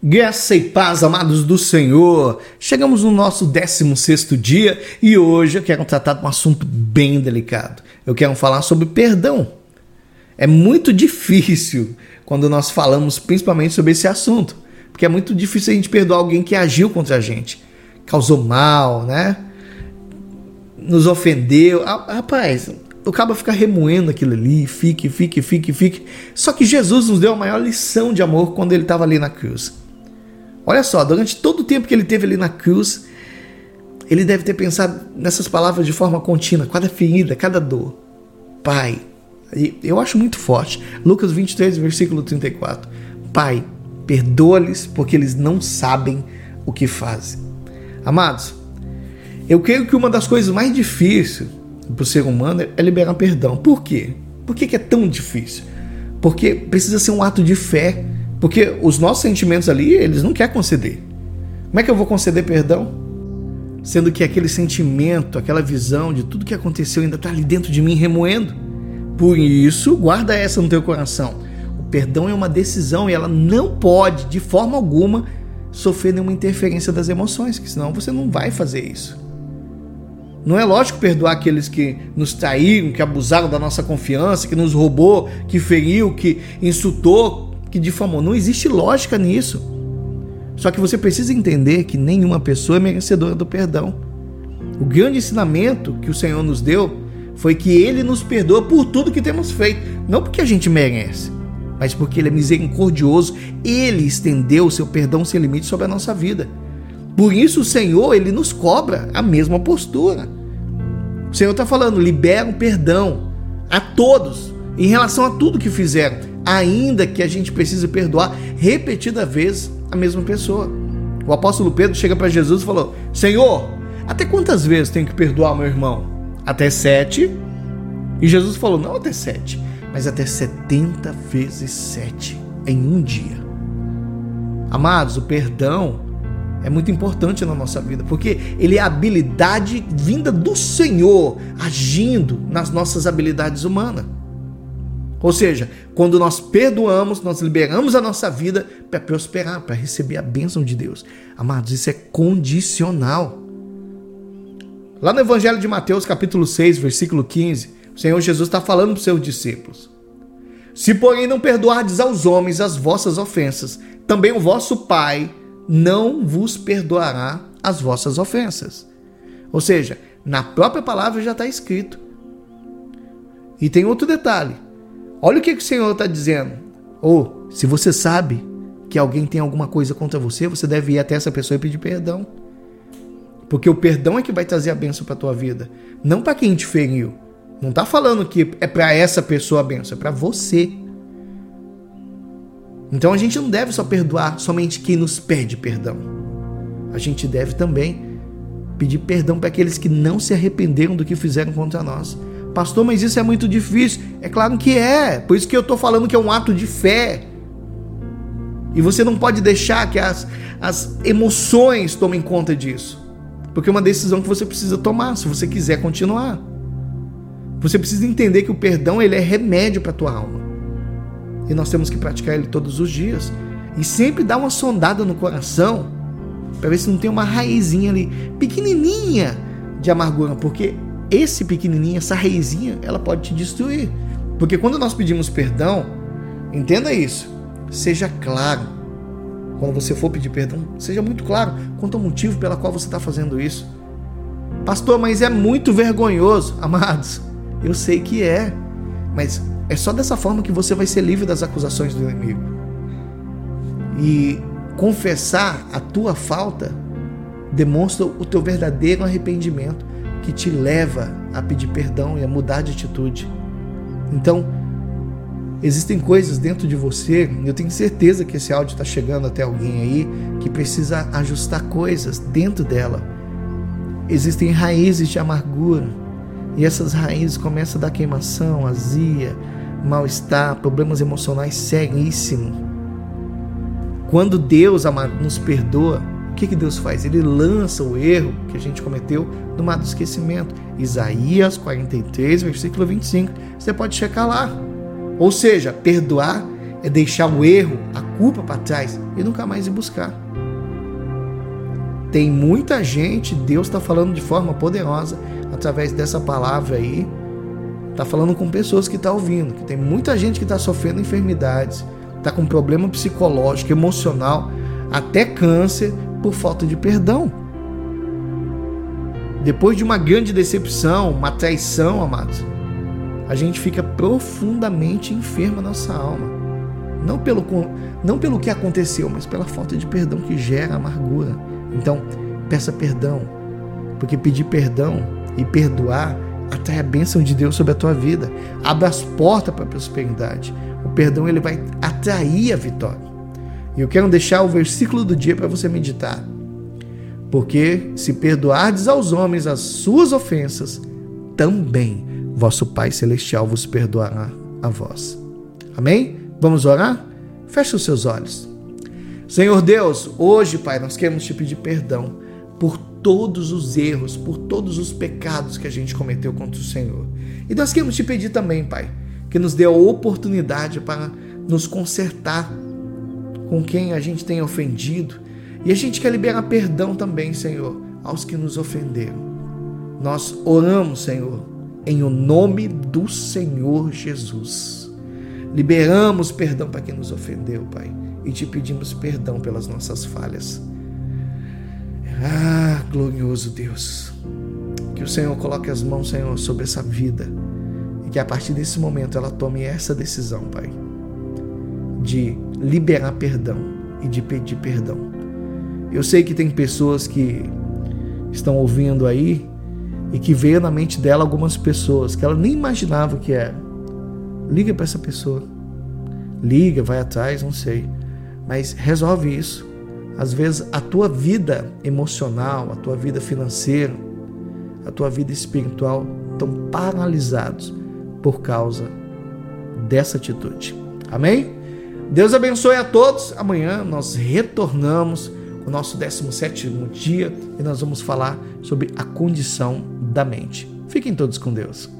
Graça e paz, amados do Senhor. Chegamos no nosso 16 dia e hoje eu quero tratar de um assunto bem delicado. Eu quero falar sobre perdão. É muito difícil quando nós falamos principalmente sobre esse assunto, porque é muito difícil a gente perdoar alguém que agiu contra a gente, causou mal, né? Nos ofendeu. Ah, rapaz, o cabo fica remoendo aquilo ali, fique, fique, fique, fique. Só que Jesus nos deu a maior lição de amor quando ele estava ali na cruz. Olha só, durante todo o tempo que ele teve ali na cruz, ele deve ter pensado nessas palavras de forma contínua, cada ferida, cada dor. Pai, eu acho muito forte. Lucas 23, versículo 34. Pai, perdoa-lhes porque eles não sabem o que fazem. Amados, eu creio que uma das coisas mais difíceis para o ser humano é liberar perdão. Por quê? Por que, que é tão difícil? Porque precisa ser um ato de fé porque os nossos sentimentos ali, eles não querem conceder. Como é que eu vou conceder perdão? Sendo que aquele sentimento, aquela visão de tudo que aconteceu ainda está ali dentro de mim remoendo. Por isso, guarda essa no teu coração. O perdão é uma decisão e ela não pode, de forma alguma, sofrer nenhuma interferência das emoções, que senão você não vai fazer isso. Não é lógico perdoar aqueles que nos traíram, que abusaram da nossa confiança, que nos roubou, que feriu, que insultou, que difamou. Não existe lógica nisso. Só que você precisa entender que nenhuma pessoa é merecedora do perdão. O grande ensinamento que o Senhor nos deu foi que Ele nos perdoa por tudo que temos feito, não porque a gente merece, mas porque Ele é misericordioso. Ele estendeu o seu perdão sem limite sobre a nossa vida. Por isso o Senhor ele nos cobra a mesma postura. O Senhor está falando, libera o perdão a todos em relação a tudo que fizeram ainda que a gente precise perdoar repetida vez a mesma pessoa. O apóstolo Pedro chega para Jesus e falou: Senhor, até quantas vezes tenho que perdoar meu irmão? Até sete? E Jesus falou: Não até sete, mas até setenta vezes sete em um dia. Amados, o perdão é muito importante na nossa vida, porque ele é a habilidade vinda do Senhor agindo nas nossas habilidades humanas. Ou seja, quando nós perdoamos, nós liberamos a nossa vida para prosperar, para receber a bênção de Deus. Amados, isso é condicional. Lá no Evangelho de Mateus, capítulo 6, versículo 15, o Senhor Jesus está falando para os seus discípulos: Se, porém, não perdoardes aos homens as vossas ofensas, também o vosso Pai não vos perdoará as vossas ofensas. Ou seja, na própria palavra já está escrito. E tem outro detalhe Olha o que, que o Senhor está dizendo. Ou, se você sabe que alguém tem alguma coisa contra você, você deve ir até essa pessoa e pedir perdão. Porque o perdão é que vai trazer a bênção para tua vida, não para quem te feriu. Não está falando que é para essa pessoa a bênção, é para você. Então a gente não deve só perdoar somente quem nos pede perdão. A gente deve também pedir perdão para aqueles que não se arrependeram do que fizeram contra nós. Pastor, mas isso é muito difícil. É claro que é. Por isso que eu estou falando que é um ato de fé. E você não pode deixar que as, as emoções tomem conta disso. Porque é uma decisão que você precisa tomar se você quiser continuar. Você precisa entender que o perdão ele é remédio para a tua alma. E nós temos que praticar ele todos os dias. E sempre dar uma sondada no coração para ver se não tem uma raizinha ali, pequenininha, de amargura. Porque esse pequenininho, essa raizinha, ela pode te destruir. Porque quando nós pedimos perdão, entenda isso, seja claro. Quando você for pedir perdão, seja muito claro quanto ao motivo pela qual você está fazendo isso. Pastor, mas é muito vergonhoso. Amados, eu sei que é, mas é só dessa forma que você vai ser livre das acusações do inimigo. E confessar a tua falta demonstra o teu verdadeiro arrependimento que te leva a pedir perdão e a mudar de atitude. Então, existem coisas dentro de você, eu tenho certeza que esse áudio está chegando até alguém aí que precisa ajustar coisas dentro dela. Existem raízes de amargura e essas raízes começam a dar queimação, azia, mal-estar, problemas emocionais seríssimos. Quando Deus nos perdoa, que, que Deus faz? Ele lança o erro que a gente cometeu no mar do esquecimento. Isaías 43, versículo 25. Você pode checar lá. Ou seja, perdoar é deixar o erro, a culpa para trás e nunca mais ir buscar. Tem muita gente, Deus está falando de forma poderosa através dessa palavra aí. Está falando com pessoas que estão tá ouvindo, que tem muita gente que está sofrendo enfermidades, está com problema psicológico, emocional, até câncer por falta de perdão. Depois de uma grande decepção, uma traição, amados, a gente fica profundamente enfermo na nossa alma. Não pelo, não pelo que aconteceu, mas pela falta de perdão que gera amargura. Então, peça perdão, porque pedir perdão e perdoar atrai a bênção de Deus sobre a tua vida, abre as portas para a prosperidade. O perdão ele vai atrair a vitória. E eu quero deixar o versículo do dia para você meditar. Porque se perdoardes aos homens as suas ofensas, também vosso Pai Celestial vos perdoará a vós. Amém? Vamos orar? Feche os seus olhos. Senhor Deus, hoje, Pai, nós queremos te pedir perdão por todos os erros, por todos os pecados que a gente cometeu contra o Senhor. E nós queremos te pedir também, Pai, que nos dê a oportunidade para nos consertar com quem a gente tem ofendido. E a gente quer liberar perdão também, Senhor, aos que nos ofenderam. Nós oramos, Senhor, em o nome do Senhor Jesus. Liberamos perdão para quem nos ofendeu, Pai e te pedimos perdão pelas nossas falhas. Ah, glorioso Deus. Que o Senhor coloque as mãos, Senhor, sobre essa vida e que a partir desse momento ela tome essa decisão, Pai, de liberar perdão e de pedir perdão. Eu sei que tem pessoas que estão ouvindo aí e que veio na mente dela algumas pessoas que ela nem imaginava que era. Liga para essa pessoa. Liga, vai atrás, não sei. Mas resolve isso. Às vezes a tua vida emocional, a tua vida financeira, a tua vida espiritual estão paralisados por causa dessa atitude. Amém? Deus abençoe a todos. Amanhã nós retornamos o nosso 17 dia e nós vamos falar sobre a condição da mente. Fiquem todos com Deus.